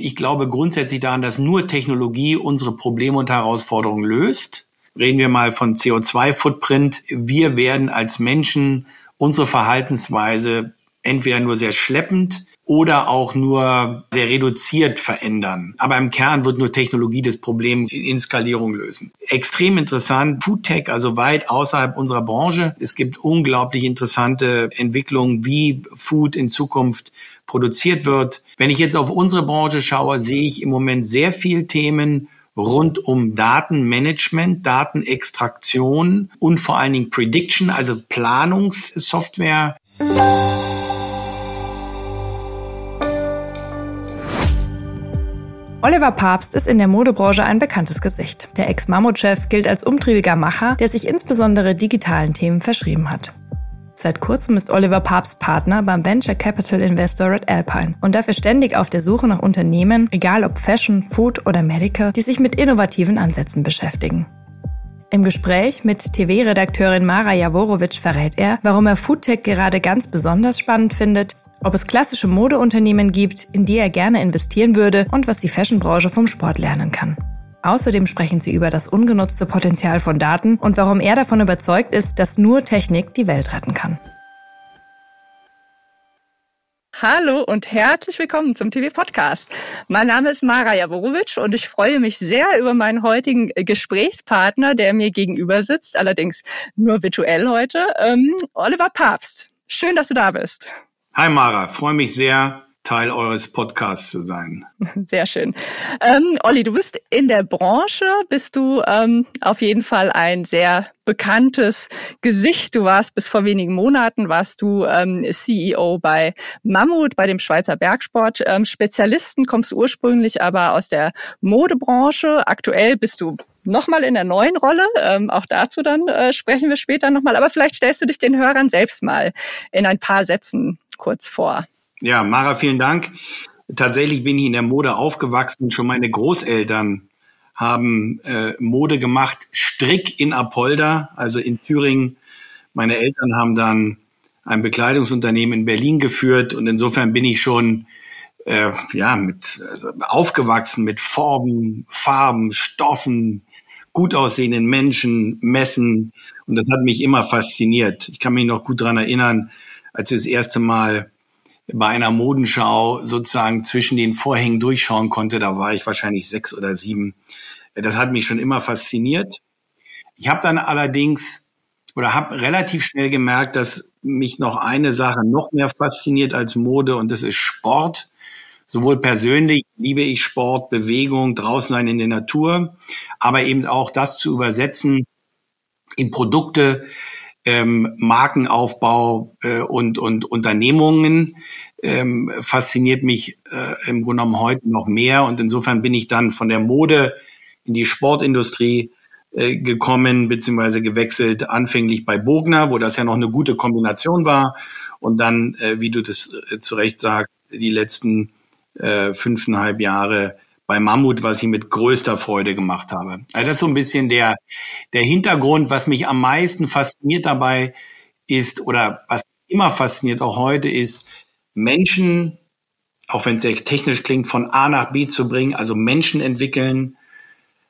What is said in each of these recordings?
Ich glaube grundsätzlich daran, dass nur Technologie unsere Probleme und Herausforderungen löst. Reden wir mal von CO2-Footprint. Wir werden als Menschen unsere Verhaltensweise entweder nur sehr schleppend oder auch nur sehr reduziert verändern. Aber im Kern wird nur Technologie das Problem in Skalierung lösen. Extrem interessant, Foodtech, also weit außerhalb unserer Branche. Es gibt unglaublich interessante Entwicklungen, wie Food in Zukunft produziert wird. Wenn ich jetzt auf unsere Branche schaue, sehe ich im Moment sehr viel Themen rund um Datenmanagement, Datenextraktion und vor allen Dingen Prediction, also Planungssoftware. Oliver Papst ist in der Modebranche ein bekanntes Gesicht. Der Ex-Mammut-Chef gilt als umtriebiger Macher, der sich insbesondere digitalen Themen verschrieben hat. Seit kurzem ist Oliver Papst Partner beim Venture Capital Investor Red Alpine und dafür ständig auf der Suche nach Unternehmen, egal ob Fashion, Food oder Medical, die sich mit innovativen Ansätzen beschäftigen. Im Gespräch mit TV-Redakteurin Mara Jaworowitsch verrät er, warum er Foodtech gerade ganz besonders spannend findet ob es klassische Modeunternehmen gibt, in die er gerne investieren würde und was die Fashionbranche vom Sport lernen kann. Außerdem sprechen sie über das ungenutzte Potenzial von Daten und warum er davon überzeugt ist, dass nur Technik die Welt retten kann. Hallo und herzlich willkommen zum TV-Podcast. Mein Name ist Mara Jaworowitsch und ich freue mich sehr über meinen heutigen Gesprächspartner, der mir gegenüber sitzt, allerdings nur virtuell heute, ähm, Oliver Papst. Schön, dass du da bist. Hi Mara, freue mich sehr, Teil eures Podcasts zu sein. Sehr schön. Ähm, Olli, du bist in der Branche, bist du ähm, auf jeden Fall ein sehr bekanntes Gesicht. Du warst bis vor wenigen Monaten, warst du ähm, CEO bei Mammut, bei dem Schweizer Bergsport. Ähm, Spezialisten, kommst ursprünglich aber aus der Modebranche. Aktuell bist du nochmal in der neuen Rolle. Ähm, auch dazu dann äh, sprechen wir später nochmal. Aber vielleicht stellst du dich den Hörern selbst mal in ein paar Sätzen kurz vor. Ja, Mara, vielen Dank. Tatsächlich bin ich in der Mode aufgewachsen. Schon meine Großeltern haben äh, Mode gemacht, Strick in Apolda, also in Thüringen. Meine Eltern haben dann ein Bekleidungsunternehmen in Berlin geführt und insofern bin ich schon äh, ja mit also aufgewachsen mit Formen, Farben, Stoffen, gut aussehenden Menschen, Messen und das hat mich immer fasziniert. Ich kann mich noch gut dran erinnern, als wir das erste Mal bei einer Modenschau sozusagen zwischen den Vorhängen durchschauen konnte, da war ich wahrscheinlich sechs oder sieben. Das hat mich schon immer fasziniert. Ich habe dann allerdings oder habe relativ schnell gemerkt, dass mich noch eine Sache noch mehr fasziniert als Mode und das ist Sport. Sowohl persönlich liebe ich Sport, Bewegung, draußen sein in der Natur, aber eben auch das zu übersetzen in Produkte, ähm, Markenaufbau äh, und, und Unternehmungen ähm, fasziniert mich äh, im Grunde genommen heute noch mehr. Und insofern bin ich dann von der Mode in die Sportindustrie äh, gekommen, beziehungsweise gewechselt, anfänglich bei Bogner, wo das ja noch eine gute Kombination war. Und dann, äh, wie du das äh, zu Recht sagst, die letzten äh, fünfeinhalb Jahre bei Mammut, was ich mit größter Freude gemacht habe. Also das ist so ein bisschen der, der Hintergrund, was mich am meisten fasziniert dabei ist oder was immer fasziniert auch heute ist, Menschen, auch wenn es sehr technisch klingt, von A nach B zu bringen, also Menschen entwickeln,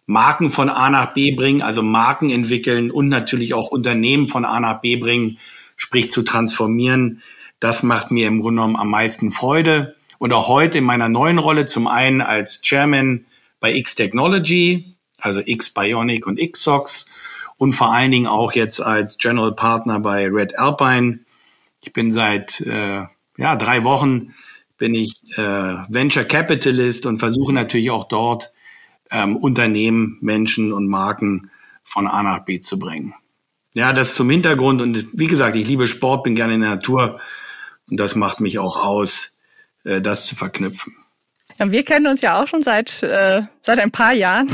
Marken von A nach B bringen, also Marken entwickeln und natürlich auch Unternehmen von A nach B bringen, sprich zu transformieren. Das macht mir im Grunde genommen am meisten Freude. Und auch heute in meiner neuen Rolle, zum einen als Chairman bei X Technology, also X Bionic und XSOX und vor allen Dingen auch jetzt als General Partner bei Red Alpine. Ich bin seit äh, ja, drei Wochen bin ich äh, Venture Capitalist und versuche natürlich auch dort ähm, Unternehmen, Menschen und Marken von A nach B zu bringen. Ja, das zum Hintergrund und wie gesagt, ich liebe Sport, bin gerne in der Natur und das macht mich auch aus, äh, das zu verknüpfen. Ja, wir kennen uns ja auch schon seit, äh, seit ein paar Jahren.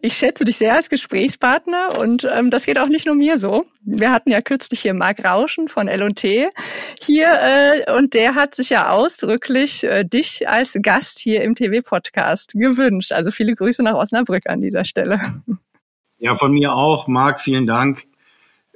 Ich schätze dich sehr als Gesprächspartner und ähm, das geht auch nicht nur mir so. Wir hatten ja kürzlich hier Marc Rauschen von L&T hier äh, und der hat sich ja ausdrücklich äh, dich als Gast hier im TV-Podcast gewünscht. Also viele Grüße nach Osnabrück an dieser Stelle. Ja, von mir auch. Marc, vielen Dank.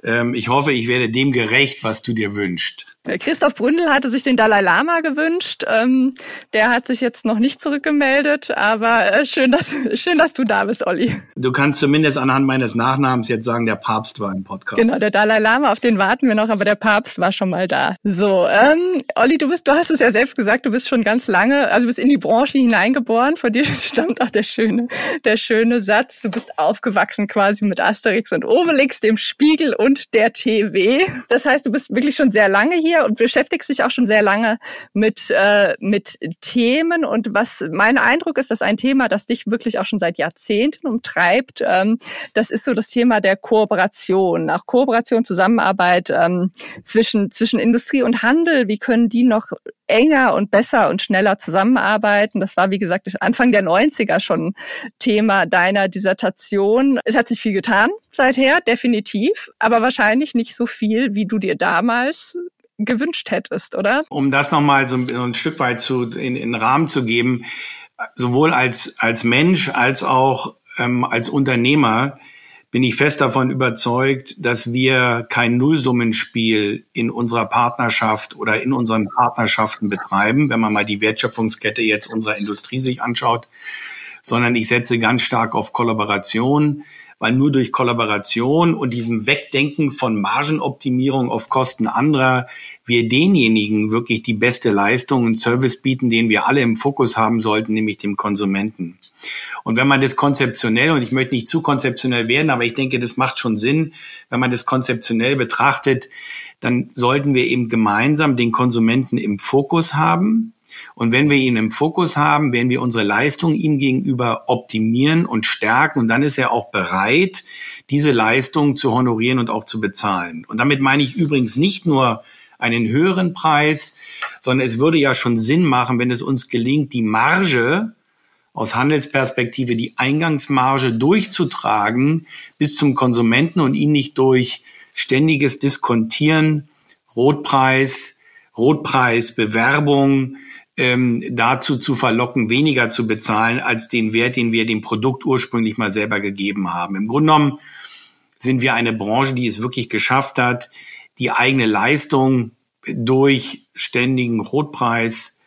Ähm, ich hoffe, ich werde dem gerecht, was du dir wünschst. Christoph Bründel hatte sich den Dalai Lama gewünscht. Ähm, der hat sich jetzt noch nicht zurückgemeldet, aber äh, schön, dass, schön, dass du da bist, Olli. Du kannst zumindest anhand meines Nachnamens jetzt sagen, der Papst war im Podcast. Genau, der Dalai Lama, auf den warten wir noch, aber der Papst war schon mal da. So, ähm, Olli, du bist, du hast es ja selbst gesagt, du bist schon ganz lange, also du bist in die Branche hineingeboren. Von dir stammt auch der schöne, der schöne Satz. Du bist aufgewachsen quasi mit Asterix und Obelix, dem Spiegel und der TV. Das heißt, du bist wirklich schon sehr lange hier und beschäftigst dich auch schon sehr lange mit, äh, mit Themen. Und was mein Eindruck ist, dass ein Thema, das dich wirklich auch schon seit Jahrzehnten umtreibt, ähm, das ist so das Thema der Kooperation. Nach Kooperation, Zusammenarbeit ähm, zwischen, zwischen Industrie und Handel, wie können die noch enger und besser und schneller zusammenarbeiten. Das war, wie gesagt, Anfang der 90er schon Thema deiner Dissertation. Es hat sich viel getan seither, definitiv, aber wahrscheinlich nicht so viel, wie du dir damals gewünscht hättest, oder? Um das nochmal so ein Stück weit zu, in, in Rahmen zu geben, sowohl als, als Mensch als auch ähm, als Unternehmer bin ich fest davon überzeugt, dass wir kein Nullsummenspiel in unserer Partnerschaft oder in unseren Partnerschaften betreiben, wenn man mal die Wertschöpfungskette jetzt unserer Industrie sich anschaut, sondern ich setze ganz stark auf Kollaboration, weil nur durch Kollaboration und diesem Wegdenken von Margenoptimierung auf Kosten anderer wir denjenigen wirklich die beste Leistung und Service bieten, den wir alle im Fokus haben sollten, nämlich dem Konsumenten. Und wenn man das konzeptionell, und ich möchte nicht zu konzeptionell werden, aber ich denke, das macht schon Sinn, wenn man das konzeptionell betrachtet, dann sollten wir eben gemeinsam den Konsumenten im Fokus haben und wenn wir ihn im Fokus haben, werden wir unsere Leistung ihm gegenüber optimieren und stärken. Und dann ist er auch bereit, diese Leistung zu honorieren und auch zu bezahlen. Und damit meine ich übrigens nicht nur einen höheren Preis, sondern es würde ja schon Sinn machen, wenn es uns gelingt, die Marge aus Handelsperspektive, die Eingangsmarge durchzutragen bis zum Konsumenten und ihn nicht durch ständiges Diskontieren, Rotpreis, Rotpreis, Bewerbung, ähm, dazu zu verlocken, weniger zu bezahlen als den Wert, den wir dem Produkt ursprünglich mal selber gegeben haben. Im Grunde genommen sind wir eine Branche, die es wirklich geschafft hat, die eigene Leistung durch ständigen Rotpreis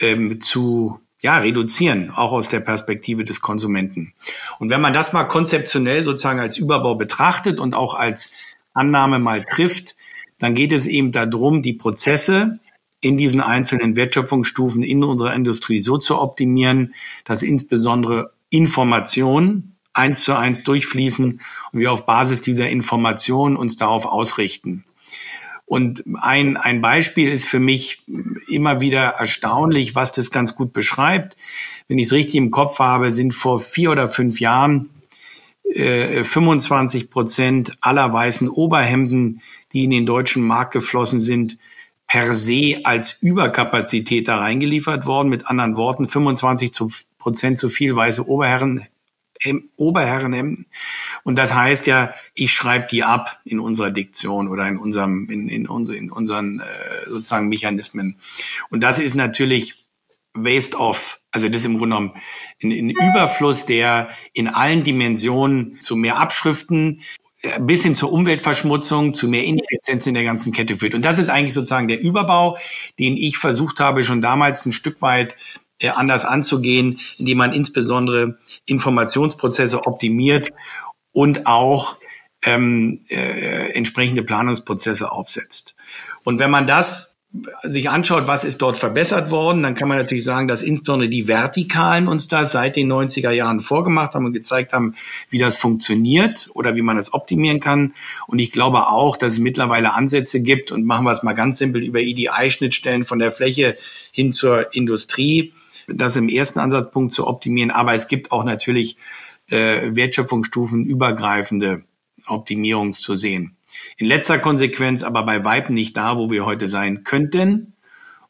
ähm, zu ja, reduzieren, auch aus der Perspektive des Konsumenten. Und wenn man das mal konzeptionell sozusagen als Überbau betrachtet und auch als Annahme mal trifft, dann geht es eben darum, die Prozesse in diesen einzelnen Wertschöpfungsstufen in unserer Industrie so zu optimieren, dass insbesondere Informationen eins zu eins durchfließen und wir auf Basis dieser Informationen uns darauf ausrichten. Und ein, ein Beispiel ist für mich immer wieder erstaunlich, was das ganz gut beschreibt. Wenn ich es richtig im Kopf habe, sind vor vier oder fünf Jahren äh, 25 Prozent aller weißen Oberhemden, die in den deutschen Markt geflossen sind, per se als Überkapazität da reingeliefert worden. Mit anderen Worten, 25 Prozent zu viel weiße Oberherren, Oberherrenhemden. Und das heißt ja, ich schreibe die ab in unserer Diktion oder in unserem, in, in, in unseren äh, sozusagen Mechanismen. Und das ist natürlich Waste of. Also das ist im Grunde genommen ein, ein Überfluss, der in allen Dimensionen zu mehr Abschriften, bis hin zur Umweltverschmutzung, zu mehr Ineffizienz in der ganzen Kette führt. Und das ist eigentlich sozusagen der Überbau, den ich versucht habe, schon damals ein Stück weit äh, anders anzugehen, indem man insbesondere Informationsprozesse optimiert und auch ähm, äh, entsprechende Planungsprozesse aufsetzt. Und wenn man das sich anschaut, was ist dort verbessert worden, dann kann man natürlich sagen, dass insbesondere die Vertikalen uns das seit den 90er Jahren vorgemacht haben und gezeigt haben, wie das funktioniert oder wie man es optimieren kann. Und ich glaube auch, dass es mittlerweile Ansätze gibt und machen wir es mal ganz simpel über EDI-Schnittstellen von der Fläche hin zur Industrie, das im ersten Ansatzpunkt zu optimieren. Aber es gibt auch natürlich äh, Wertschöpfungsstufen übergreifende Optimierung zu sehen. In letzter Konsequenz aber bei Weitem nicht da, wo wir heute sein könnten.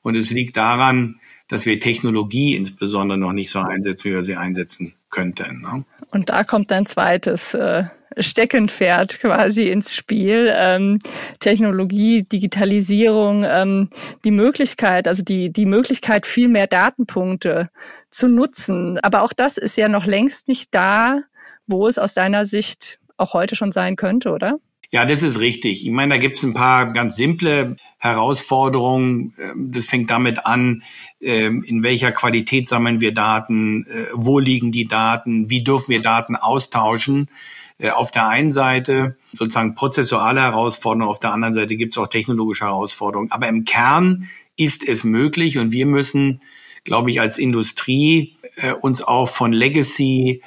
Und es liegt daran, dass wir Technologie insbesondere noch nicht so einsetzen, wie wir sie einsetzen könnten. Ne? Und da kommt ein zweites äh, Steckenpferd quasi ins Spiel. Ähm, Technologie, Digitalisierung, ähm, die Möglichkeit, also die, die Möglichkeit, viel mehr Datenpunkte zu nutzen. Aber auch das ist ja noch längst nicht da, wo es aus deiner Sicht auch heute schon sein könnte, oder? Ja, das ist richtig. Ich meine, da gibt es ein paar ganz simple Herausforderungen. Ähm, das fängt damit an, ähm, in welcher Qualität sammeln wir Daten, äh, wo liegen die Daten, wie dürfen wir Daten austauschen. Äh, auf der einen Seite sozusagen prozessuale Herausforderungen, auf der anderen Seite gibt es auch technologische Herausforderungen. Aber im Kern ist es möglich und wir müssen, glaube ich, als Industrie äh, uns auch von Legacy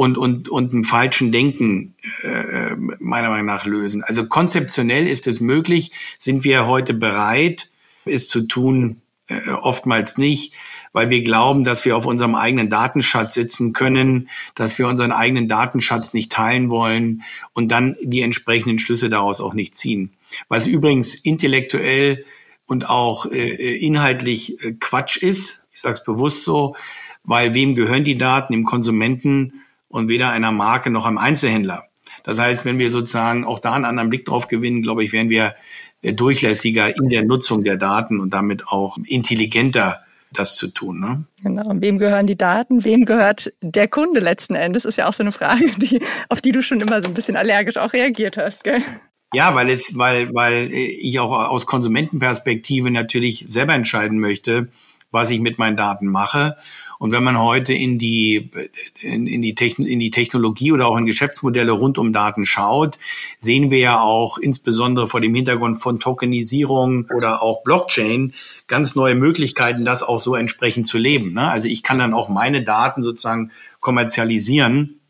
und, und, und einem falschen Denken äh, meiner Meinung nach lösen. Also konzeptionell ist es möglich, sind wir heute bereit, es zu tun, äh, oftmals nicht, weil wir glauben, dass wir auf unserem eigenen Datenschatz sitzen können, dass wir unseren eigenen Datenschatz nicht teilen wollen und dann die entsprechenden Schlüsse daraus auch nicht ziehen. Was übrigens intellektuell und auch äh, inhaltlich äh, Quatsch ist, ich sage es bewusst so, weil wem gehören die Daten? Im Konsumenten und weder einer Marke noch einem Einzelhändler. Das heißt, wenn wir sozusagen auch da einen anderen Blick drauf gewinnen, glaube ich, werden wir äh, durchlässiger in der Nutzung der Daten und damit auch intelligenter das zu tun. Ne? Genau. Und wem gehören die Daten? Wem gehört der Kunde letzten Endes? Ist ja auch so eine Frage, die, auf die du schon immer so ein bisschen allergisch auch reagiert hast, gell? Ja, weil es, weil, weil ich auch aus Konsumentenperspektive natürlich selber entscheiden möchte, was ich mit meinen Daten mache. Und wenn man heute in die, in, in, die Techn in die Technologie oder auch in Geschäftsmodelle rund um Daten schaut, sehen wir ja auch insbesondere vor dem Hintergrund von Tokenisierung oder auch Blockchain ganz neue Möglichkeiten, das auch so entsprechend zu leben. Ne? Also ich kann dann auch meine Daten sozusagen kommerzialisieren.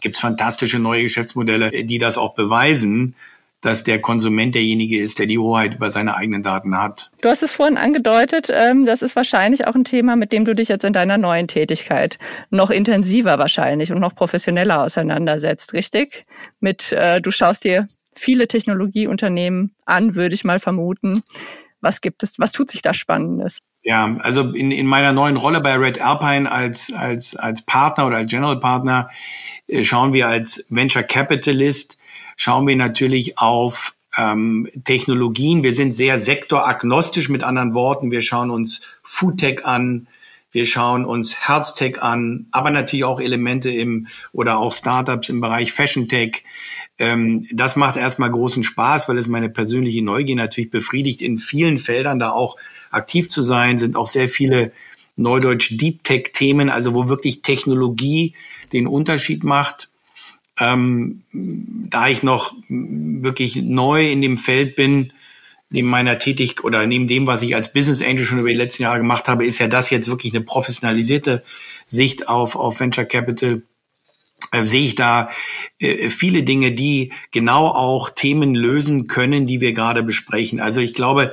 Gibt es fantastische neue Geschäftsmodelle, die das auch beweisen dass der Konsument derjenige ist, der die Hoheit über seine eigenen Daten hat. Du hast es vorhin angedeutet, ähm, das ist wahrscheinlich auch ein Thema, mit dem du dich jetzt in deiner neuen Tätigkeit noch intensiver wahrscheinlich und noch professioneller auseinandersetzt, richtig? Mit, äh, du schaust dir viele Technologieunternehmen an, würde ich mal vermuten. Was gibt es, was tut sich da Spannendes? Ja, also in, in meiner neuen Rolle bei Red Alpine als, als, als Partner oder als General Partner äh, schauen wir als Venture Capitalist schauen wir natürlich auf ähm, Technologien. Wir sind sehr sektoragnostisch mit anderen Worten. Wir schauen uns Foodtech an, wir schauen uns Herztech an, aber natürlich auch Elemente im oder auch Startups im Bereich Fashion Tech. Ähm, das macht erstmal großen Spaß, weil es meine persönliche Neugier natürlich befriedigt, in vielen Feldern da auch aktiv zu sein. Sind auch sehr viele Neudeutsch Deep Tech Themen, also wo wirklich Technologie den Unterschied macht. Ähm, da ich noch wirklich neu in dem Feld bin, neben meiner Tätigkeit oder neben dem, was ich als Business Angel schon über die letzten Jahre gemacht habe, ist ja das jetzt wirklich eine professionalisierte Sicht auf, auf Venture Capital. Äh, sehe ich da äh, viele Dinge, die genau auch Themen lösen können, die wir gerade besprechen. Also ich glaube,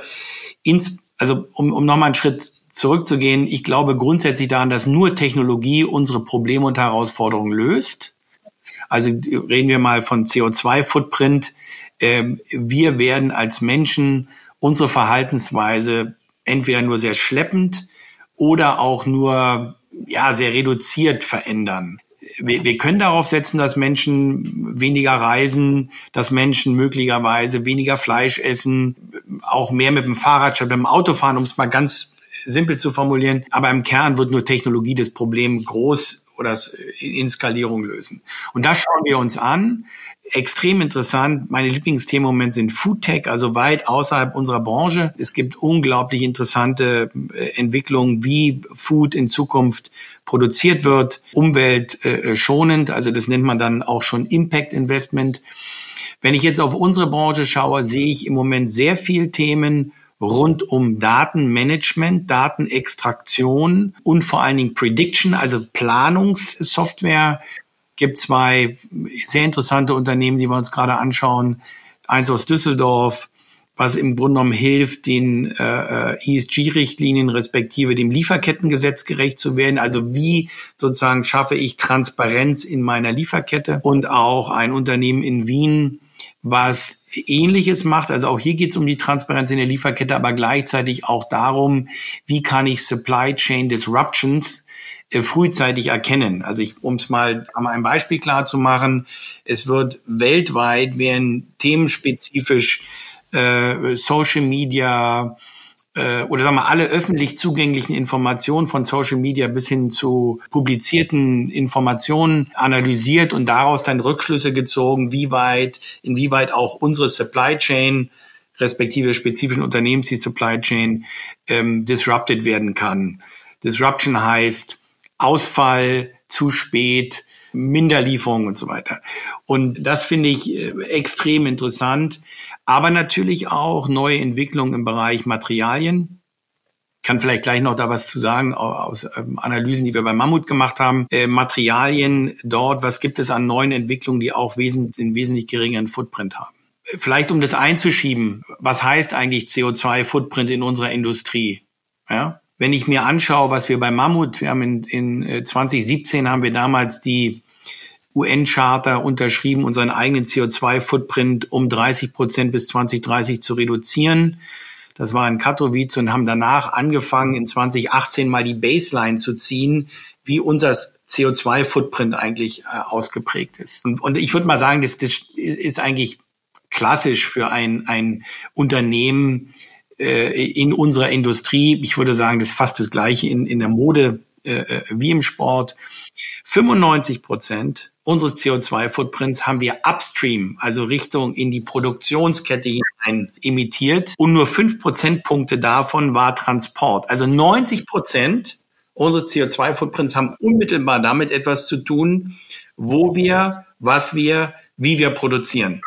ins, also um, um nochmal einen Schritt zurückzugehen, ich glaube grundsätzlich daran, dass nur Technologie unsere Probleme und Herausforderungen löst. Also reden wir mal von CO2-Footprint. Ähm, wir werden als Menschen unsere Verhaltensweise entweder nur sehr schleppend oder auch nur ja sehr reduziert verändern. Wir, wir können darauf setzen, dass Menschen weniger reisen, dass Menschen möglicherweise weniger Fleisch essen, auch mehr mit dem Fahrrad statt mit dem Auto fahren, um es mal ganz simpel zu formulieren. Aber im Kern wird nur Technologie das Problem groß oder in Skalierung lösen. Und das schauen wir uns an. Extrem interessant. Meine Lieblingsthemen im Moment sind Foodtech, also weit außerhalb unserer Branche. Es gibt unglaublich interessante äh, Entwicklungen, wie Food in Zukunft produziert wird, umweltschonend. Also das nennt man dann auch schon Impact Investment. Wenn ich jetzt auf unsere Branche schaue, sehe ich im Moment sehr viel Themen rund um Datenmanagement, Datenextraktion und vor allen Dingen Prediction, also Planungssoftware. Gibt zwei sehr interessante Unternehmen, die wir uns gerade anschauen. Eins aus Düsseldorf, was im Grunde genommen hilft, den äh, ESG-Richtlinien respektive dem Lieferkettengesetz gerecht zu werden. Also wie sozusagen schaffe ich Transparenz in meiner Lieferkette und auch ein Unternehmen in Wien, was Ähnliches macht. Also auch hier geht es um die Transparenz in der Lieferkette, aber gleichzeitig auch darum, wie kann ich Supply Chain Disruptions äh, frühzeitig erkennen. Also ich, um es mal an einem Beispiel klar zu machen, es wird weltweit werden themenspezifisch äh, Social Media, äh, oder sagen wir alle öffentlich zugänglichen Informationen von Social Media bis hin zu publizierten Informationen analysiert und daraus dann Rückschlüsse gezogen, wie weit, inwieweit auch unsere Supply Chain respektive spezifischen Unternehmens die Supply Chain ähm, disrupted werden kann. Disruption heißt Ausfall, zu spät, Minderlieferung und so weiter. Und das finde ich äh, extrem interessant. Aber natürlich auch neue Entwicklungen im Bereich Materialien. Ich kann vielleicht gleich noch da was zu sagen aus ähm, Analysen, die wir bei Mammut gemacht haben. Äh, Materialien dort, was gibt es an neuen Entwicklungen, die auch wesentlich, einen wesentlich geringeren Footprint haben? Vielleicht um das einzuschieben, was heißt eigentlich CO2-Footprint in unserer Industrie? Ja? Wenn ich mir anschaue, was wir bei Mammut, wir haben in, in 2017 äh, haben wir damals die UN-Charter unterschrieben, unseren eigenen CO2-Footprint um 30 Prozent bis 2030 zu reduzieren. Das war in Katowice und haben danach angefangen, in 2018 mal die Baseline zu ziehen, wie unser CO2-Footprint eigentlich äh, ausgeprägt ist. Und, und ich würde mal sagen, das, das ist eigentlich klassisch für ein, ein Unternehmen äh, in unserer Industrie. Ich würde sagen, das ist fast das Gleiche in, in der Mode äh, äh wie im Sport. 95 Prozent unseres CO2-Footprints haben wir upstream, also Richtung in die Produktionskette hinein emittiert. Und nur fünf Prozentpunkte davon war Transport. Also 90 Prozent unseres CO2-Footprints haben unmittelbar damit etwas zu tun, wo wir, was wir, wie wir produzieren.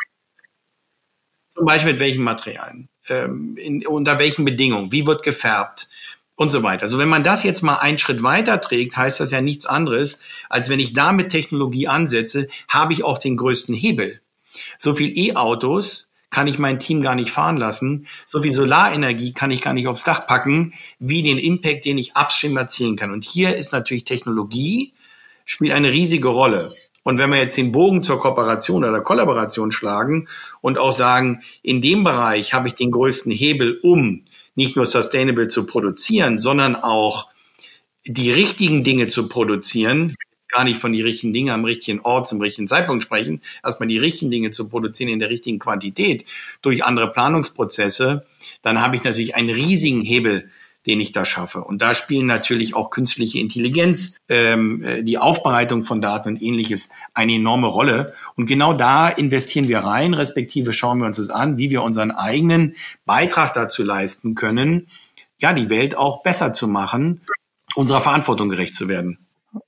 Zum Beispiel mit welchen Materialien, ähm, in, unter welchen Bedingungen, wie wird gefärbt, und so weiter. Also wenn man das jetzt mal einen Schritt weiter trägt, heißt das ja nichts anderes, als wenn ich da mit Technologie ansetze, habe ich auch den größten Hebel. So viel E-Autos kann ich mein Team gar nicht fahren lassen. So viel Solarenergie kann ich gar nicht aufs Dach packen, wie den Impact, den ich upstream erzielen kann. Und hier ist natürlich Technologie, spielt eine riesige Rolle. Und wenn wir jetzt den Bogen zur Kooperation oder Kollaboration schlagen und auch sagen, in dem Bereich habe ich den größten Hebel, um nicht nur sustainable zu produzieren, sondern auch die richtigen Dinge zu produzieren, gar nicht von die richtigen Dinge am richtigen Ort zum richtigen Zeitpunkt sprechen, erstmal die richtigen Dinge zu produzieren in der richtigen Quantität durch andere Planungsprozesse, dann habe ich natürlich einen riesigen Hebel den ich da schaffe. Und da spielen natürlich auch künstliche Intelligenz, ähm, äh, die Aufbereitung von Daten und ähnliches eine enorme Rolle. Und genau da investieren wir rein, respektive schauen wir uns das an, wie wir unseren eigenen Beitrag dazu leisten können, ja, die Welt auch besser zu machen, unserer Verantwortung gerecht zu werden.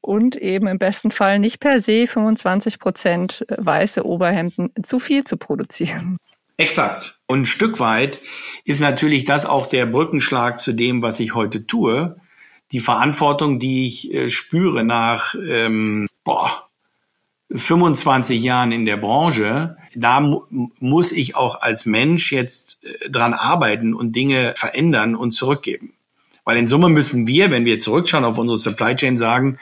Und eben im besten Fall nicht per se 25 Prozent weiße Oberhemden zu viel zu produzieren. Exakt. Und ein Stück weit ist natürlich das auch der Brückenschlag zu dem, was ich heute tue. Die Verantwortung, die ich äh, spüre nach ähm, boah, 25 Jahren in der Branche, da mu muss ich auch als Mensch jetzt äh, dran arbeiten und Dinge verändern und zurückgeben. Weil in Summe müssen wir, wenn wir zurückschauen auf unsere Supply Chain sagen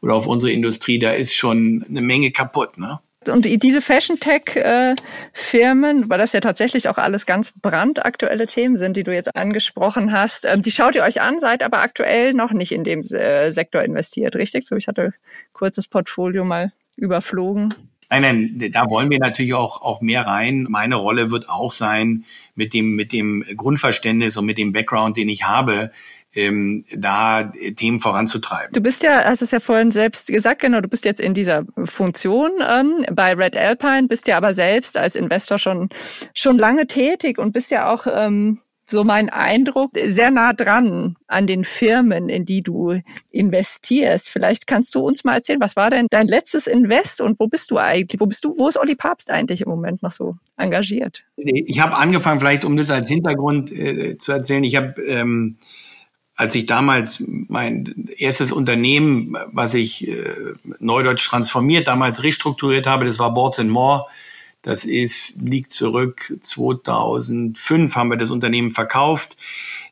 oder auf unsere Industrie, da ist schon eine Menge kaputt. Ne? Und diese Fashion-Tech-Firmen, weil das ja tatsächlich auch alles ganz brandaktuelle Themen sind, die du jetzt angesprochen hast, ähm, die schaut ihr euch an, seid aber aktuell noch nicht in dem äh, Sektor investiert, richtig? So, ich hatte kurzes Portfolio mal überflogen. Nein, nein, da wollen wir natürlich auch, auch mehr rein. Meine Rolle wird auch sein, mit dem, mit dem Grundverständnis und mit dem Background, den ich habe, ähm, da Themen voranzutreiben. Du bist ja, hast es ja vorhin selbst gesagt, genau, du bist jetzt in dieser Funktion ähm, bei Red Alpine, bist ja aber selbst als Investor schon, schon lange tätig und bist ja auch ähm, so mein Eindruck, sehr nah dran an den Firmen, in die du investierst. Vielleicht kannst du uns mal erzählen, was war denn dein letztes Invest und wo bist du eigentlich? Wo bist du, wo ist Olli Papst eigentlich im Moment noch so engagiert? Ich habe angefangen, vielleicht um das als Hintergrund äh, zu erzählen, ich habe ähm, als ich damals mein erstes Unternehmen, was ich äh, neudeutsch transformiert, damals restrukturiert habe, das war Boards More. Das ist, liegt zurück 2005 haben wir das Unternehmen verkauft.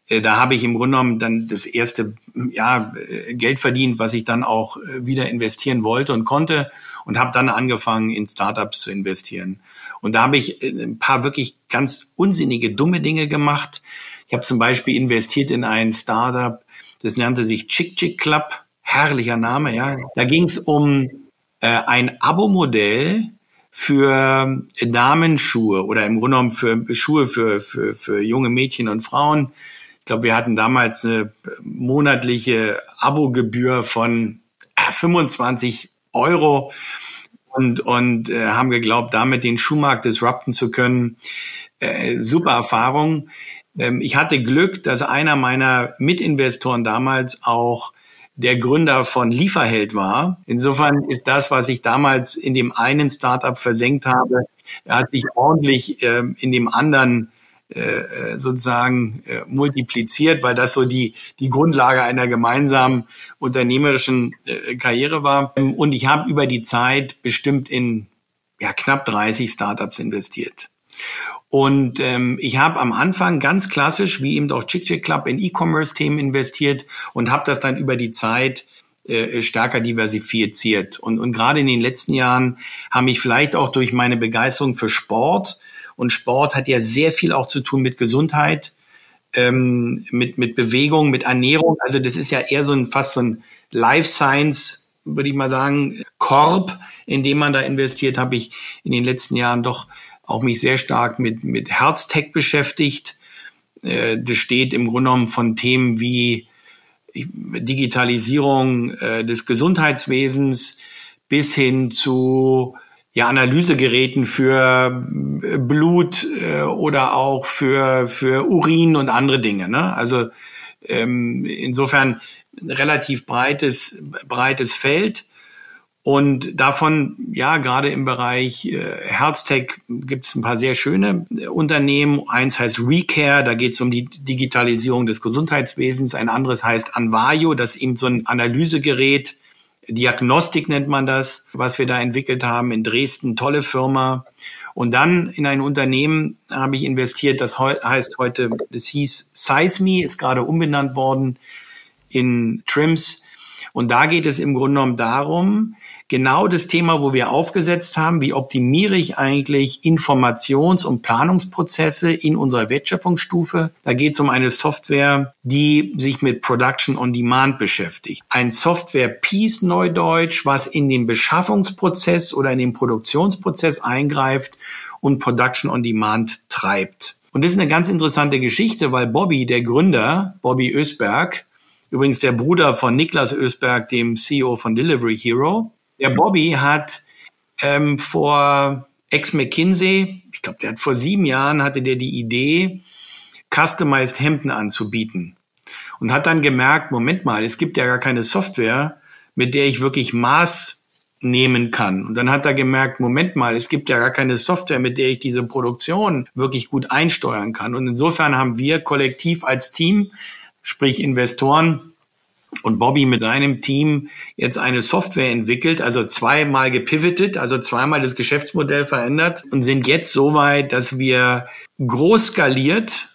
Äh, da habe ich im Grunde genommen dann das erste ja, äh, Geld verdient, was ich dann auch äh, wieder investieren wollte und konnte und habe dann angefangen, in Startups zu investieren. Und da habe ich ein paar wirklich ganz unsinnige, dumme Dinge gemacht ich habe zum Beispiel investiert in ein Startup, das nannte sich Chick Chick Club. Herrlicher Name, ja. Da ging es um äh, ein Abo-Modell für Damenschuhe oder im Grunde genommen für Schuhe für, für, für junge Mädchen und Frauen. Ich glaube, wir hatten damals eine monatliche Abogebühr von 25 Euro und, und äh, haben geglaubt, damit den Schuhmarkt disrupten zu können. Äh, super Erfahrung. Ähm, ich hatte Glück, dass einer meiner Mitinvestoren damals auch der Gründer von Lieferheld war. Insofern ist das, was ich damals in dem einen Startup versenkt habe, hat sich ordentlich äh, in dem anderen äh, äh, sozusagen äh, multipliziert, weil das so die, die Grundlage einer gemeinsamen unternehmerischen Karriere war. Und ich habe über die Zeit bestimmt in ja, knapp 30 Startups investiert. Und ähm, ich habe am Anfang ganz klassisch, wie eben auch Chick Chick Club, in E-Commerce-Themen investiert und habe das dann über die Zeit äh, stärker diversifiziert. Und, und gerade in den letzten Jahren haben mich vielleicht auch durch meine Begeisterung für Sport und Sport hat ja sehr viel auch zu tun mit Gesundheit, ähm, mit, mit Bewegung, mit Ernährung. Also das ist ja eher so ein fast so ein Life Science, würde ich mal sagen, Korb, in dem man da investiert, habe ich in den letzten Jahren doch auch mich sehr stark mit, mit Herztech beschäftigt. Äh, das steht im Grunde genommen von Themen wie Digitalisierung äh, des Gesundheitswesens bis hin zu ja, Analysegeräten für äh, Blut äh, oder auch für, für Urin und andere Dinge. Ne? Also ähm, insofern relativ breites, breites Feld. Und davon, ja, gerade im Bereich äh, Herztech gibt es ein paar sehr schöne äh, Unternehmen. Eins heißt Recare, da geht es um die Digitalisierung des Gesundheitswesens. Ein anderes heißt Anvayo, das ist eben so ein Analysegerät, Diagnostik nennt man das, was wir da entwickelt haben in Dresden. Tolle Firma. Und dann in ein Unternehmen habe ich investiert, das heißt heute, das hieß Seisme, ist gerade umbenannt worden in Trims. Und da geht es im Grunde genommen darum, genau das Thema, wo wir aufgesetzt haben, wie optimiere ich eigentlich Informations- und Planungsprozesse in unserer Wertschöpfungsstufe. Da geht es um eine Software, die sich mit Production on Demand beschäftigt. Ein Software-Piece Neudeutsch, was in den Beschaffungsprozess oder in den Produktionsprozess eingreift und Production on Demand treibt. Und das ist eine ganz interessante Geschichte, weil Bobby, der Gründer, Bobby Ösberg, übrigens der Bruder von Niklas Ösberg, dem CEO von Delivery Hero, der Bobby hat ähm, vor Ex-McKinsey, ich glaube, der hat vor sieben Jahren, hatte der die Idee, customized Hemden anzubieten. Und hat dann gemerkt, Moment mal, es gibt ja gar keine Software, mit der ich wirklich Maß nehmen kann. Und dann hat er gemerkt, Moment mal, es gibt ja gar keine Software, mit der ich diese Produktion wirklich gut einsteuern kann. Und insofern haben wir kollektiv als Team, sprich Investoren, und Bobby mit seinem Team jetzt eine Software entwickelt, also zweimal gepivotet, also zweimal das Geschäftsmodell verändert und sind jetzt so weit, dass wir groß skaliert,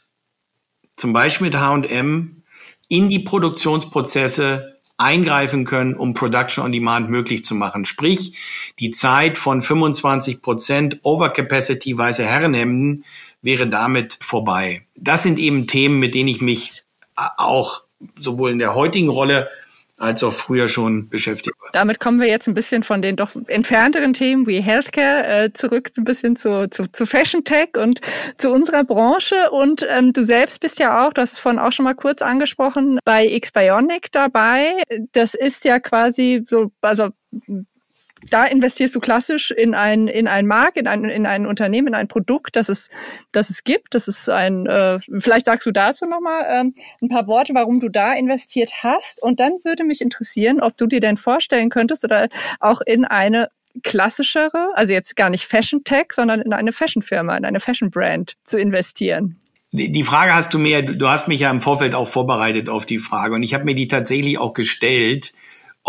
zum Beispiel mit H&M, in die Produktionsprozesse eingreifen können, um Production on Demand möglich zu machen. Sprich, die Zeit von 25 Prozent Overcapacity weiße Herrenhemden wäre damit vorbei. Das sind eben Themen, mit denen ich mich auch sowohl in der heutigen Rolle als auch früher schon beschäftigt war. Damit kommen wir jetzt ein bisschen von den doch entfernteren Themen wie Healthcare äh, zurück ein bisschen zu, zu, zu Fashion Tech und zu unserer Branche. Und ähm, du selbst bist ja auch, hast es vorhin auch schon mal kurz angesprochen, bei X-Bionic dabei. Das ist ja quasi so, also da investierst du klassisch in ein in einen Markt, in ein in ein Unternehmen, in ein Produkt, das es das es gibt. Das ist ein. Äh, vielleicht sagst du dazu noch mal äh, ein paar Worte, warum du da investiert hast. Und dann würde mich interessieren, ob du dir denn vorstellen könntest oder auch in eine klassischere, also jetzt gar nicht Fashion Tech, sondern in eine Fashion Firma, in eine Fashion Brand zu investieren. Die Frage hast du mir, du hast mich ja im Vorfeld auch vorbereitet auf die Frage und ich habe mir die tatsächlich auch gestellt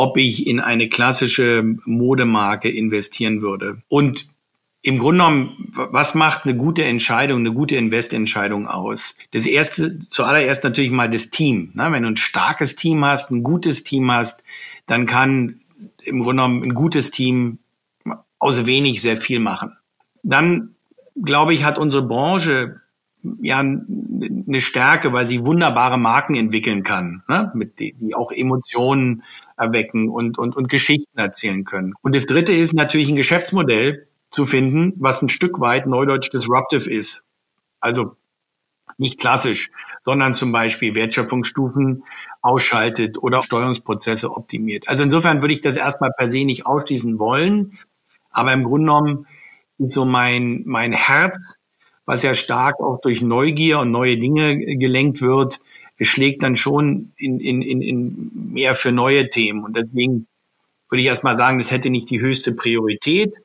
ob ich in eine klassische Modemarke investieren würde. Und im Grunde genommen, was macht eine gute Entscheidung, eine gute Investentscheidung aus? Das erste, zuallererst natürlich mal das Team. Ne? Wenn du ein starkes Team hast, ein gutes Team hast, dann kann im Grunde genommen ein gutes Team aus wenig sehr viel machen. Dann, glaube ich, hat unsere Branche ja eine Stärke, weil sie wunderbare Marken entwickeln kann, ne? mit die, die auch Emotionen erwecken und, und, und Geschichten erzählen können. Und das dritte ist natürlich ein Geschäftsmodell zu finden, was ein Stück weit neudeutsch disruptive ist. Also nicht klassisch, sondern zum Beispiel Wertschöpfungsstufen ausschaltet oder Steuerungsprozesse optimiert. Also insofern würde ich das erstmal per se nicht ausschließen wollen, aber im Grunde genommen ist so mein, mein Herz, was ja stark auch durch Neugier und neue Dinge gelenkt wird, schlägt dann schon in, in, in, in mehr für neue Themen. Und deswegen würde ich erstmal sagen, das hätte nicht die höchste Priorität.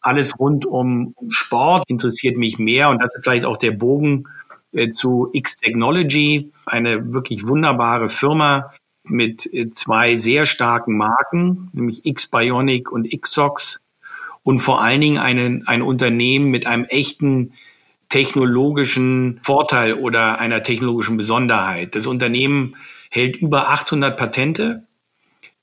Alles rund um Sport interessiert mich mehr und das ist vielleicht auch der Bogen äh, zu X Technology, eine wirklich wunderbare Firma mit äh, zwei sehr starken Marken, nämlich X Bionic und Xox und vor allen Dingen einen, ein Unternehmen mit einem echten technologischen Vorteil oder einer technologischen Besonderheit. Das Unternehmen hält über 800 Patente,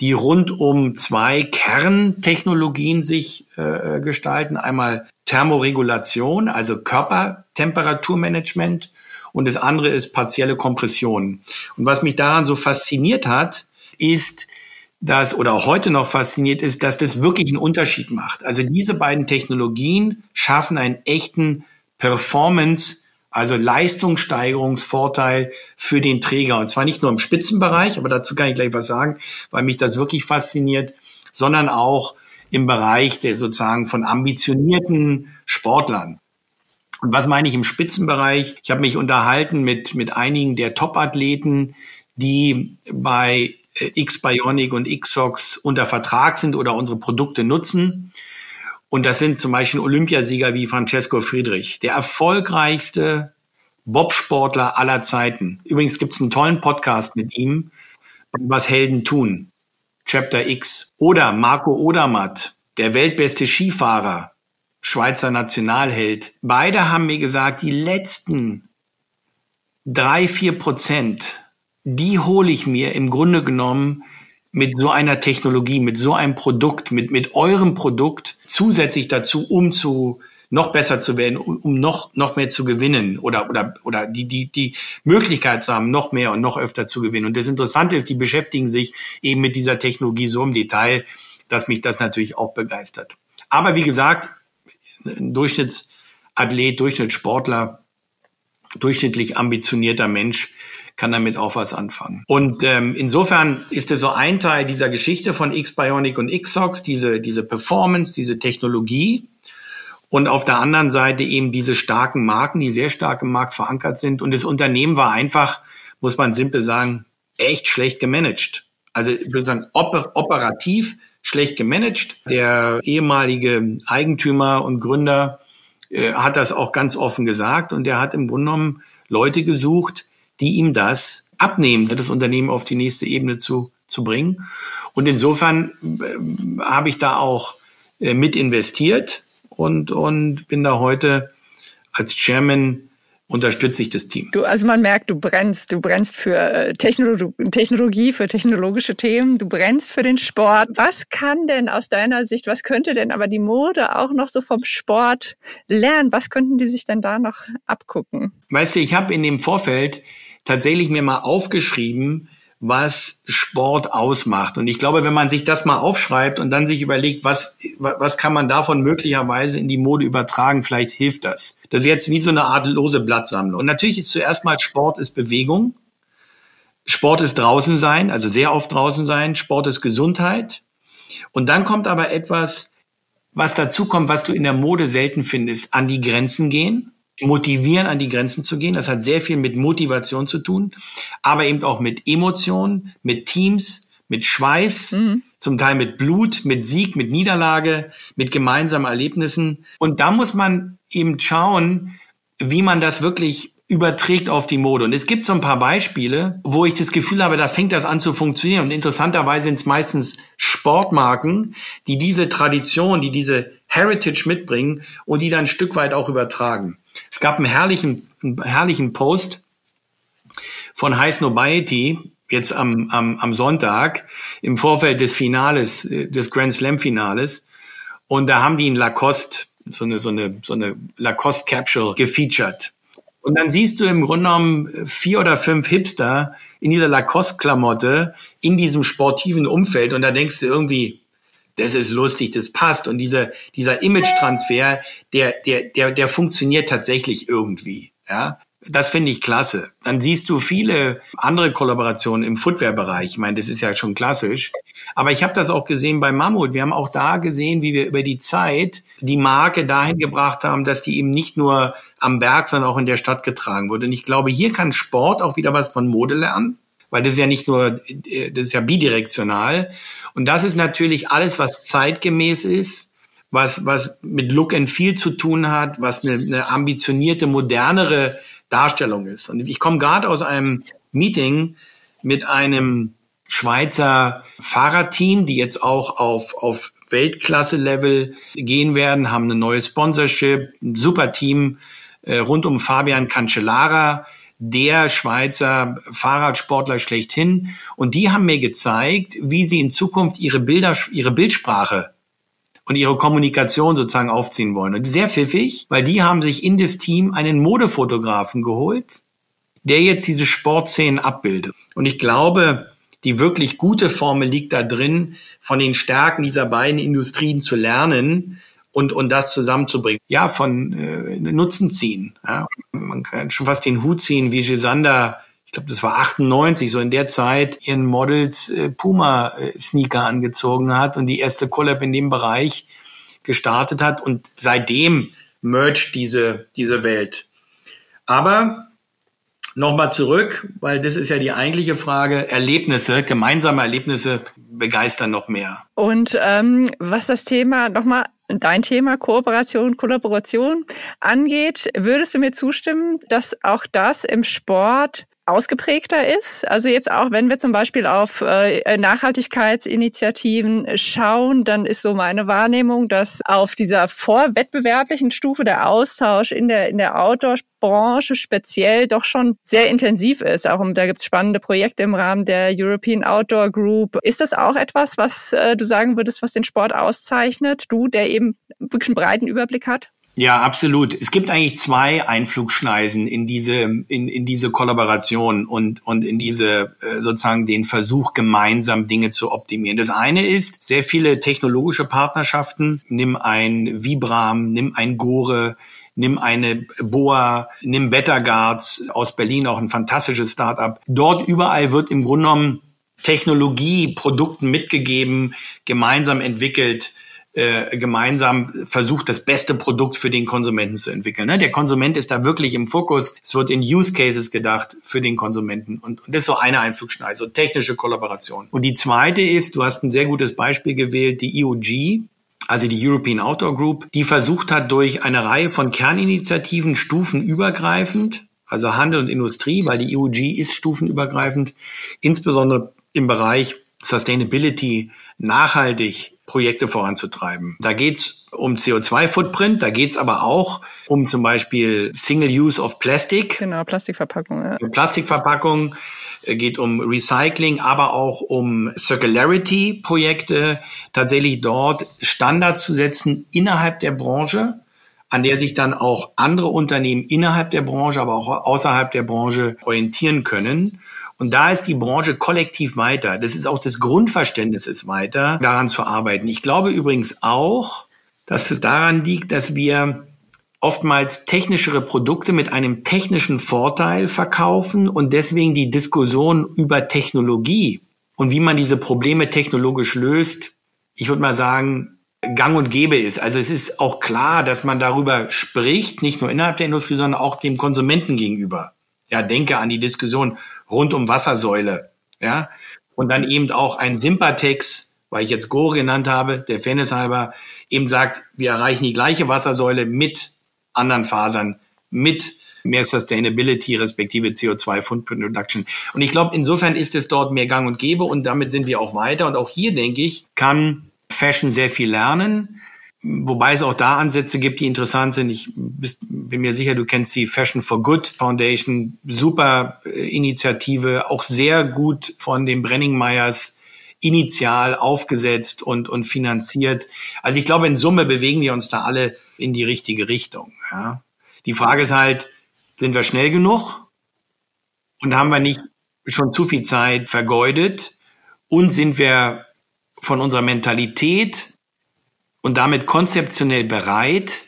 die rund um zwei Kerntechnologien sich äh, gestalten. Einmal Thermoregulation, also Körpertemperaturmanagement und das andere ist partielle Kompression. Und was mich daran so fasziniert hat, ist, dass, oder auch heute noch fasziniert ist, dass das wirklich einen Unterschied macht. Also diese beiden Technologien schaffen einen echten Performance, also Leistungssteigerungsvorteil für den Träger. Und zwar nicht nur im Spitzenbereich, aber dazu kann ich gleich was sagen, weil mich das wirklich fasziniert, sondern auch im Bereich der sozusagen von ambitionierten Sportlern. Und was meine ich im Spitzenbereich? Ich habe mich unterhalten mit, mit einigen der Top-Athleten, die bei äh, X-Bionic und Xox unter Vertrag sind oder unsere Produkte nutzen. Und das sind zum Beispiel Olympiasieger wie Francesco Friedrich, der erfolgreichste Bobsportler aller Zeiten. Übrigens gibt es einen tollen Podcast mit ihm, was Helden tun. Chapter X. Oder Marco Odermatt, der weltbeste Skifahrer, Schweizer Nationalheld. Beide haben mir gesagt, die letzten drei, vier Prozent, die hole ich mir im Grunde genommen mit so einer Technologie, mit so einem Produkt, mit, mit eurem Produkt zusätzlich dazu, um zu noch besser zu werden, um noch, noch mehr zu gewinnen oder, oder, oder die, die, die Möglichkeit zu haben, noch mehr und noch öfter zu gewinnen. Und das Interessante ist, die beschäftigen sich eben mit dieser Technologie so im Detail, dass mich das natürlich auch begeistert. Aber wie gesagt, ein Durchschnittsathlet, Durchschnittssportler, durchschnittlich ambitionierter Mensch, kann damit auch was anfangen. Und ähm, insofern ist es so ein Teil dieser Geschichte von X-Bionic und Xox, diese, diese Performance, diese Technologie. Und auf der anderen Seite eben diese starken Marken, die sehr stark im Markt verankert sind. Und das Unternehmen war einfach, muss man simpel sagen, echt schlecht gemanagt. Also ich würde sagen, oper operativ schlecht gemanagt. Der ehemalige Eigentümer und Gründer äh, hat das auch ganz offen gesagt und er hat im Grunde genommen Leute gesucht, die ihm das abnehmen, das Unternehmen auf die nächste Ebene zu, zu bringen. Und insofern äh, habe ich da auch äh, mit investiert und, und bin da heute als Chairman unterstütze ich das Team. Du, also man merkt, du brennst, du brennst für äh, Technologie, Technologie, für technologische Themen, du brennst für den Sport. Was kann denn aus deiner Sicht, was könnte denn aber die Mode auch noch so vom Sport lernen? Was könnten die sich denn da noch abgucken? Weißt du, ich habe in dem Vorfeld tatsächlich mir mal aufgeschrieben, was Sport ausmacht. Und ich glaube, wenn man sich das mal aufschreibt und dann sich überlegt, was, was kann man davon möglicherweise in die Mode übertragen, vielleicht hilft das. Das ist jetzt wie so eine Art lose Blattsammlung. Und natürlich ist zuerst mal Sport ist Bewegung. Sport ist draußen sein, also sehr oft draußen sein. Sport ist Gesundheit. Und dann kommt aber etwas, was dazu kommt, was du in der Mode selten findest, an die Grenzen gehen motivieren, an die Grenzen zu gehen. Das hat sehr viel mit Motivation zu tun, aber eben auch mit Emotionen, mit Teams, mit Schweiß, mhm. zum Teil mit Blut, mit Sieg, mit Niederlage, mit gemeinsamen Erlebnissen. Und da muss man eben schauen, wie man das wirklich überträgt auf die Mode. Und es gibt so ein paar Beispiele, wo ich das Gefühl habe, da fängt das an zu funktionieren. Und interessanterweise sind es meistens Sportmarken, die diese Tradition, die diese Heritage mitbringen und die dann ein Stück weit auch übertragen. Es gab einen herrlichen, einen herrlichen Post von High Snobiety jetzt am, am, am Sonntag im Vorfeld des Finales, äh, des Grand Slam Finales. Und da haben die in Lacoste, so eine, so eine, so eine Lacoste Capsule gefeatured. Und dann siehst du im Grunde genommen vier oder fünf Hipster in dieser Lacoste-Klamotte in diesem sportiven Umfeld. Und da denkst du irgendwie, das ist lustig, das passt. Und dieser, dieser Image-Transfer, der, der, der, der funktioniert tatsächlich irgendwie. Ja? Das finde ich klasse. Dann siehst du viele andere Kollaborationen im Footwear-Bereich. Ich meine, das ist ja schon klassisch. Aber ich habe das auch gesehen bei Mammut. Wir haben auch da gesehen, wie wir über die Zeit die Marke dahin gebracht haben, dass die eben nicht nur am Berg, sondern auch in der Stadt getragen wurde. Und ich glaube, hier kann Sport auch wieder was von Mode lernen weil das ist ja nicht nur, das ist ja bidirektional. Und das ist natürlich alles, was zeitgemäß ist, was, was mit Look and Feel zu tun hat, was eine, eine ambitionierte, modernere Darstellung ist. Und ich komme gerade aus einem Meeting mit einem Schweizer Fahrradteam, die jetzt auch auf, auf Weltklasse-Level gehen werden, haben eine neue Sponsorship, ein super Team äh, rund um Fabian Cancellara, der Schweizer Fahrradsportler schlechthin. Und die haben mir gezeigt, wie sie in Zukunft ihre Bilder, ihre Bildsprache und ihre Kommunikation sozusagen aufziehen wollen. Und sehr pfiffig, weil die haben sich in das Team einen Modefotografen geholt, der jetzt diese Sportszenen abbildet. Und ich glaube, die wirklich gute Formel liegt da drin, von den Stärken dieser beiden Industrien zu lernen und, und das zusammenzubringen. Ja, von äh, Nutzen ziehen. Ja. Man kann schon fast den Hut ziehen, wie Gisander ich glaube, das war 98, so in der Zeit ihren Models äh, Puma-Sneaker äh, angezogen hat und die erste Collab in dem Bereich gestartet hat und seitdem mergt diese, diese Welt. Aber nochmal zurück, weil das ist ja die eigentliche Frage, Erlebnisse, gemeinsame Erlebnisse begeistern noch mehr. Und ähm, was das Thema nochmal dein Thema Kooperation, Kollaboration angeht, würdest du mir zustimmen, dass auch das im Sport ausgeprägter ist. Also jetzt auch, wenn wir zum Beispiel auf äh, Nachhaltigkeitsinitiativen schauen, dann ist so meine Wahrnehmung, dass auf dieser vorwettbewerblichen Stufe der Austausch in der, in der Outdoor-Branche speziell doch schon sehr intensiv ist. Auch da gibt es spannende Projekte im Rahmen der European Outdoor Group. Ist das auch etwas, was äh, du sagen würdest, was den Sport auszeichnet? Du, der eben wirklich einen breiten Überblick hat? Ja, absolut. Es gibt eigentlich zwei Einflugschneisen in diese in, in diese Kollaboration und und in diese äh, sozusagen den Versuch gemeinsam Dinge zu optimieren. Das eine ist sehr viele technologische Partnerschaften. Nimm ein Vibram, nimm ein Gore, nimm eine Boa, nimm Betterguards aus Berlin, auch ein fantastisches Startup. Dort überall wird im Grunde genommen Technologie, Produkten mitgegeben, gemeinsam entwickelt äh, gemeinsam versucht, das beste Produkt für den Konsumenten zu entwickeln. Ne? Der Konsument ist da wirklich im Fokus. Es wird in Use Cases gedacht für den Konsumenten. Und, das ist so eine Einflugschneise, so technische Kollaboration. Und die zweite ist, du hast ein sehr gutes Beispiel gewählt, die EOG, also die European Outdoor Group, die versucht hat, durch eine Reihe von Kerninitiativen stufenübergreifend, also Handel und Industrie, weil die EOG ist stufenübergreifend, insbesondere im Bereich Sustainability, nachhaltig Projekte voranzutreiben. Da geht's um CO2-Footprint, da geht's aber auch um zum Beispiel Single Use of Plastic. Genau, Plastikverpackung. Ja. Plastikverpackung äh, geht um Recycling, aber auch um Circularity-Projekte, tatsächlich dort Standards zu setzen innerhalb der Branche, an der sich dann auch andere Unternehmen innerhalb der Branche, aber auch außerhalb der Branche orientieren können. Und da ist die Branche kollektiv weiter. Das ist auch das Grundverständnis ist weiter, daran zu arbeiten. Ich glaube übrigens auch, dass es daran liegt, dass wir oftmals technischere Produkte mit einem technischen Vorteil verkaufen und deswegen die Diskussion über Technologie und wie man diese Probleme technologisch löst, ich würde mal sagen, gang und gäbe ist. Also es ist auch klar, dass man darüber spricht, nicht nur innerhalb der Industrie, sondern auch dem Konsumenten gegenüber. Ja, denke an die Diskussion rund um Wassersäule. Ja, und dann eben auch ein Sympatex, weil ich jetzt Gore genannt habe, der Fairness halber, eben sagt, wir erreichen die gleiche Wassersäule mit anderen Fasern, mit mehr Sustainability respektive CO2 Footprint Reduction. Und ich glaube, insofern ist es dort mehr Gang und Gäbe und damit sind wir auch weiter. Und auch hier, denke ich, kann Fashion sehr viel lernen. Wobei es auch da Ansätze gibt, die interessant sind. Ich bin mir sicher, du kennst die Fashion for Good Foundation. Super äh, Initiative, auch sehr gut von den Brenningmeyers initial aufgesetzt und, und finanziert. Also ich glaube, in Summe bewegen wir uns da alle in die richtige Richtung. Ja. Die Frage ist halt, sind wir schnell genug? Und haben wir nicht schon zu viel Zeit vergeudet? Und sind wir von unserer Mentalität und damit konzeptionell bereit,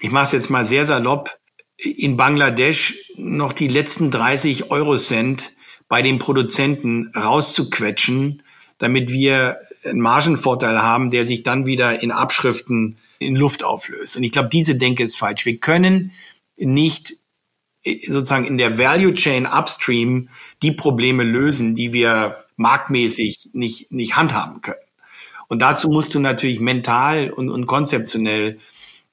ich mache es jetzt mal sehr salopp, in Bangladesch noch die letzten 30 Eurocent bei den Produzenten rauszuquetschen, damit wir einen Margenvorteil haben, der sich dann wieder in Abschriften in Luft auflöst. Und ich glaube, diese Denke ist falsch. Wir können nicht äh, sozusagen in der Value Chain upstream die Probleme lösen, die wir marktmäßig nicht, nicht handhaben können. Und dazu musst du natürlich mental und, und konzeptionell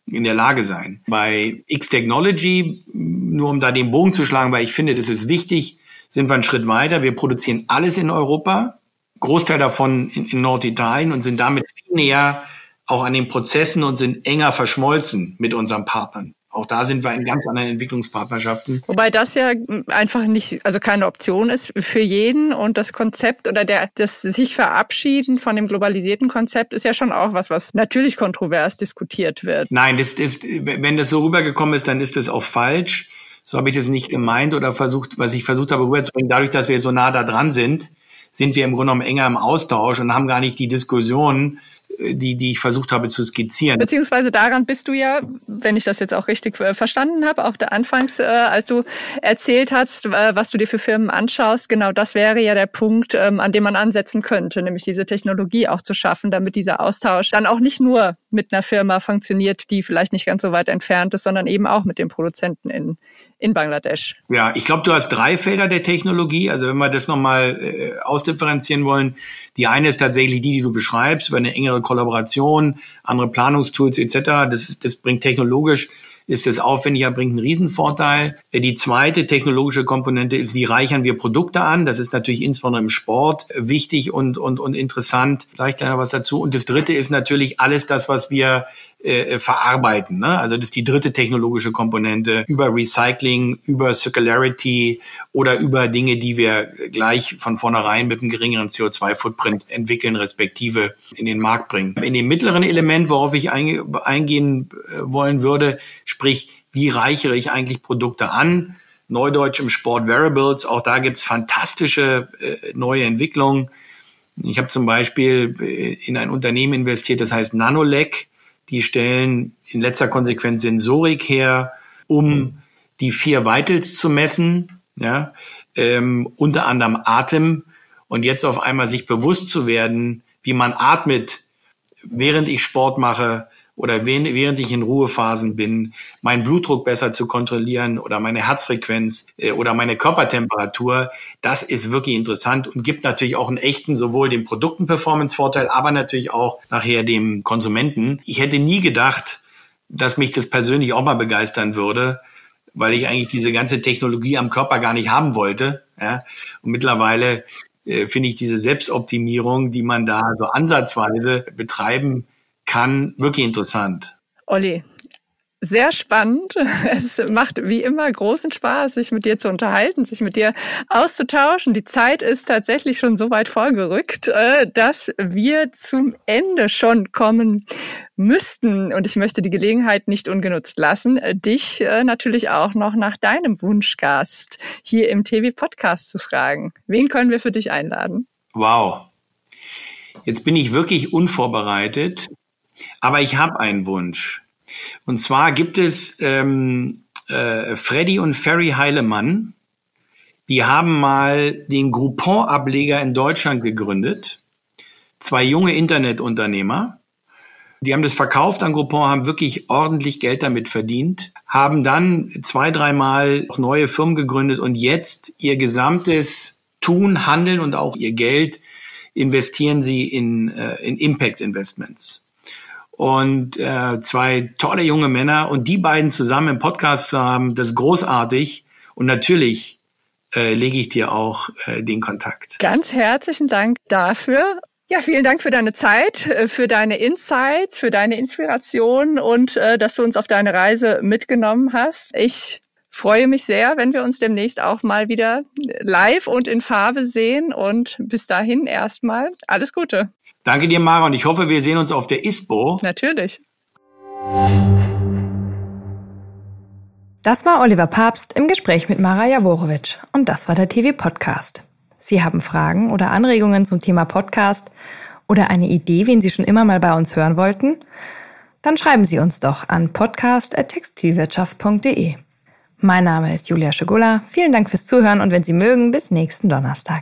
in der Lage sein. Bei X-Technology, nur um da den Bogen zu schlagen, weil ich finde, das ist wichtig, sind wir einen Schritt weiter. Wir produzieren alles in Europa, Großteil davon in, in Norditalien und sind damit viel näher auch an den Prozessen und sind enger verschmolzen mit unseren Partnern. Auch da sind wir in ganz anderen Entwicklungspartnerschaften. Wobei das ja einfach nicht, also keine Option ist für jeden und das Konzept oder der, das sich verabschieden von dem globalisierten Konzept ist ja schon auch was, was natürlich kontrovers diskutiert wird. Nein, das ist, wenn das so rübergekommen ist, dann ist das auch falsch. So habe ich das nicht gemeint oder versucht, was ich versucht habe rüberzubringen. Dadurch, dass wir so nah da dran sind, sind wir im Grunde genommen enger im Austausch und haben gar nicht die Diskussion, die, die ich versucht habe zu skizzieren. Beziehungsweise daran bist du ja, wenn ich das jetzt auch richtig äh, verstanden habe, auch da anfangs, äh, als du erzählt hast, äh, was du dir für Firmen anschaust, genau das wäre ja der Punkt, ähm, an dem man ansetzen könnte, nämlich diese Technologie auch zu schaffen, damit dieser Austausch dann auch nicht nur mit einer Firma funktioniert, die vielleicht nicht ganz so weit entfernt ist, sondern eben auch mit den Produzenten in, Bangladesch. Ja, ich glaube, du hast drei Felder der Technologie. Also wenn wir das nochmal äh, ausdifferenzieren wollen, die eine ist tatsächlich die, die du beschreibst, über eine engere Kollaboration, andere Planungstools etc. Das, das bringt technologisch ist es aufwendiger, bringt einen Riesenvorteil. Die zweite technologische Komponente ist, wie reichern wir Produkte an? Das ist natürlich insbesondere im Sport wichtig und, und, und interessant. Sage ich gleich noch was dazu. Und das dritte ist natürlich alles das, was wir äh, verarbeiten. Ne? Also das ist die dritte technologische Komponente über Recycling, über Circularity oder über Dinge, die wir gleich von vornherein mit einem geringeren CO2-Footprint entwickeln, respektive in den Markt bringen. In dem mittleren Element, worauf ich eingehen äh, wollen würde, sprich, wie reichere ich eigentlich Produkte an? Neudeutsch im Sport Variables, auch da gibt's fantastische äh, neue Entwicklungen. Ich habe zum Beispiel äh, in ein Unternehmen investiert, das heißt Nanolec. Die stellen in letzter Konsequenz Sensorik her, um die vier Vitals zu messen, ja, ähm, unter anderem Atem. Und jetzt auf einmal sich bewusst zu werden, wie man atmet, während ich Sport mache, oder während ich in Ruhephasen bin, meinen Blutdruck besser zu kontrollieren oder meine Herzfrequenz äh, oder meine Körpertemperatur, das ist wirklich interessant und gibt natürlich auch einen echten, sowohl dem Produkten-Performance-Vorteil, aber natürlich auch nachher dem Konsumenten. Ich hätte nie gedacht, dass mich das persönlich auch mal begeistern würde, weil ich eigentlich diese ganze Technologie am Körper gar nicht haben wollte. Ja? Und mittlerweile äh, finde ich diese Selbstoptimierung, die man da so ansatzweise betreiben kann, wirklich interessant. Olli, sehr spannend. Es macht wie immer großen Spaß, sich mit dir zu unterhalten, sich mit dir auszutauschen. Die Zeit ist tatsächlich schon so weit vorgerückt, äh, dass wir zum Ende schon kommen müssten. Und ich möchte die Gelegenheit nicht ungenutzt lassen, dich äh, natürlich auch noch nach deinem Wunschgast hier im TV-Podcast zu fragen. Wen können wir für dich einladen? Wow. Jetzt bin ich wirklich unvorbereitet. Aber ich habe einen Wunsch. Und zwar gibt es ähm, äh, Freddy und Ferry Heilemann. Die haben mal den Groupon-Ableger in Deutschland gegründet. Zwei junge Internetunternehmer. Die haben das verkauft an Groupon, haben wirklich ordentlich Geld damit verdient, haben dann zwei, dreimal neue Firmen gegründet und jetzt ihr gesamtes Tun, Handeln und auch ihr Geld investieren sie in, äh, in Impact Investments und äh, zwei tolle junge Männer und die beiden zusammen im Podcast zu haben, das ist großartig und natürlich äh, lege ich dir auch äh, den Kontakt. Ganz herzlichen Dank dafür. Ja, vielen Dank für deine Zeit, äh, für deine Insights, für deine Inspiration und äh, dass du uns auf deine Reise mitgenommen hast. Ich freue mich sehr, wenn wir uns demnächst auch mal wieder live und in Farbe sehen und bis dahin erstmal alles Gute. Danke dir, Mara, und ich hoffe, wir sehen uns auf der ISPO. Natürlich. Das war Oliver Papst im Gespräch mit Mara Jaworowitsch und das war der TV-Podcast. Sie haben Fragen oder Anregungen zum Thema Podcast oder eine Idee, wen Sie schon immer mal bei uns hören wollten? Dann schreiben Sie uns doch an podcast.textilwirtschaft.de. Mein Name ist Julia Schugula. Vielen Dank fürs Zuhören und wenn Sie mögen, bis nächsten Donnerstag.